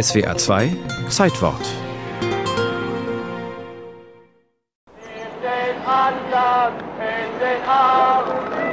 SWA 2 Zeitwort. In den in den Arm.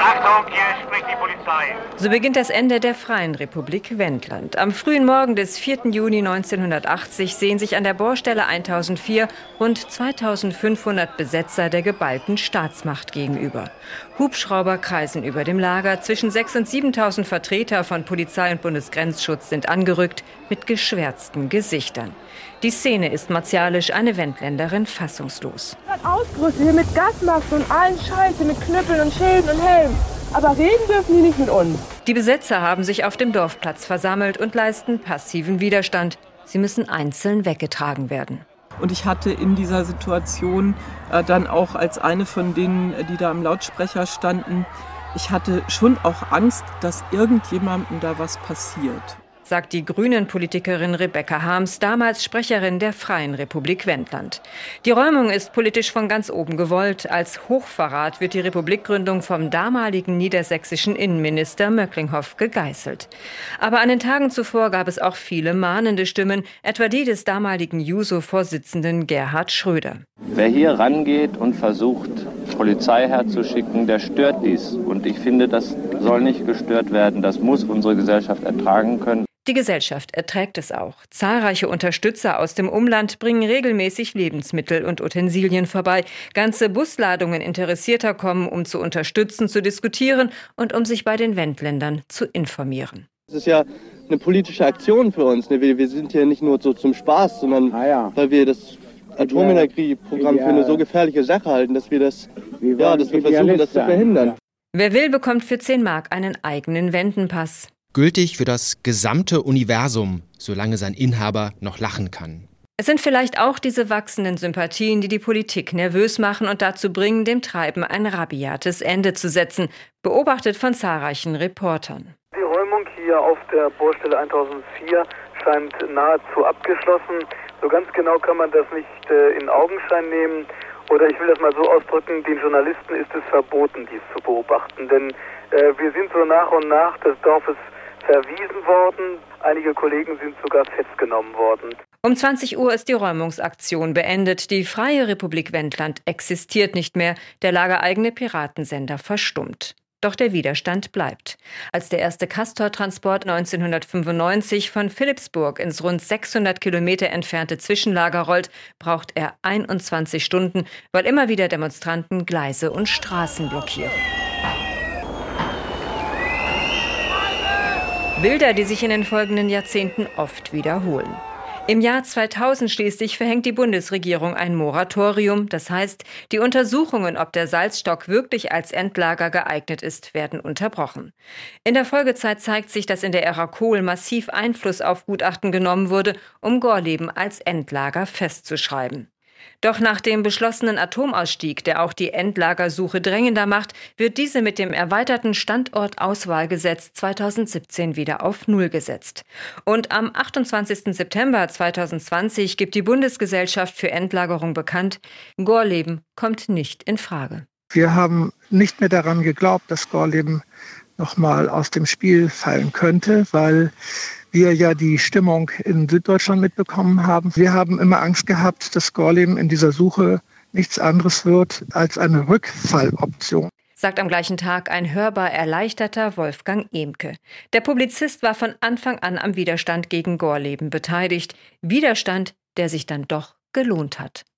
Achtung, hier spricht die Polizei. So beginnt das Ende der Freien Republik Wendland. Am frühen Morgen des 4. Juni 1980 sehen sich an der Bohrstelle 1004 rund 2500 Besetzer der geballten Staatsmacht gegenüber. Hubschrauber kreisen über dem Lager. Zwischen 6.000 und 7.000 Vertreter von Polizei und Bundesgrenzschutz sind angerückt mit geschwärzten Gesichtern. Die Szene ist martialisch, eine Wendländerin fassungslos. Ausgerüstet hier mit Gasmasken und allen Scheiße, mit Knüppeln und Schilden und Helmen. Aber reden dürfen die nicht mit uns. Die Besetzer haben sich auf dem Dorfplatz versammelt und leisten passiven Widerstand. Sie müssen einzeln weggetragen werden. Und ich hatte in dieser Situation äh, dann auch als eine von denen, die da im Lautsprecher standen, ich hatte schon auch Angst, dass irgendjemandem da was passiert sagt die Grünen-Politikerin Rebecca Harms, damals Sprecherin der Freien Republik Wendland. Die Räumung ist politisch von ganz oben gewollt. Als Hochverrat wird die Republikgründung vom damaligen niedersächsischen Innenminister Möcklinghoff gegeißelt. Aber an den Tagen zuvor gab es auch viele mahnende Stimmen, etwa die des damaligen Juso-Vorsitzenden Gerhard Schröder. Wer hier rangeht und versucht, Polizei herzuschicken, der stört dies. Und ich finde, das soll nicht gestört werden. Das muss unsere Gesellschaft ertragen können. Die Gesellschaft erträgt es auch. Zahlreiche Unterstützer aus dem Umland bringen regelmäßig Lebensmittel und Utensilien vorbei. Ganze Busladungen Interessierter kommen, um zu unterstützen, zu diskutieren und um sich bei den Wendländern zu informieren. Es ist ja eine politische Aktion für uns. Ne? Wir, sind hier nicht nur so zum Spaß, sondern ah ja. weil wir das Atomenergieprogramm für eine so gefährliche Sache halten, dass wir das, ja, dass wir versuchen, das zu verhindern. Wer will, bekommt für 10 Mark einen eigenen Wendenpass gültig für das gesamte Universum, solange sein Inhaber noch lachen kann. Es sind vielleicht auch diese wachsenden Sympathien, die die Politik nervös machen und dazu bringen, dem Treiben ein rabiates Ende zu setzen, beobachtet von zahlreichen Reportern. Die Räumung hier auf der Bohrstelle 1004 scheint nahezu abgeschlossen. So ganz genau kann man das nicht äh, in Augenschein nehmen. Oder ich will das mal so ausdrücken, den Journalisten ist es verboten, dies zu beobachten. Denn äh, wir sind so nach und nach des Dorfes verwiesen worden. Einige Kollegen sind sogar festgenommen worden. Um 20 Uhr ist die Räumungsaktion beendet. Die Freie Republik Wendland existiert nicht mehr. Der lagereigene Piratensender verstummt. Doch der Widerstand bleibt. Als der erste Castor-Transport 1995 von Philipsburg ins rund 600 Kilometer entfernte Zwischenlager rollt, braucht er 21 Stunden, weil immer wieder Demonstranten Gleise und Straßen blockieren. Bilder, die sich in den folgenden Jahrzehnten oft wiederholen. Im Jahr 2000 schließlich verhängt die Bundesregierung ein Moratorium. Das heißt, die Untersuchungen, ob der Salzstock wirklich als Endlager geeignet ist, werden unterbrochen. In der Folgezeit zeigt sich, dass in der Ära Kohl massiv Einfluss auf Gutachten genommen wurde, um Gorleben als Endlager festzuschreiben. Doch nach dem beschlossenen Atomausstieg, der auch die Endlagersuche drängender macht, wird diese mit dem erweiterten Standortauswahlgesetz 2017 wieder auf Null gesetzt. Und am 28. September 2020 gibt die Bundesgesellschaft für Endlagerung bekannt, Gorleben kommt nicht in Frage. Wir haben nicht mehr daran geglaubt, dass Gorleben nochmal aus dem Spiel fallen könnte, weil wir ja die Stimmung in Süddeutschland mitbekommen haben. Wir haben immer Angst gehabt, dass Gorleben in dieser Suche nichts anderes wird als eine Rückfalloption sagt am gleichen Tag ein hörbar erleichterter Wolfgang Emke. Der Publizist war von Anfang an am Widerstand gegen Gorleben beteiligt. Widerstand, der sich dann doch gelohnt hat.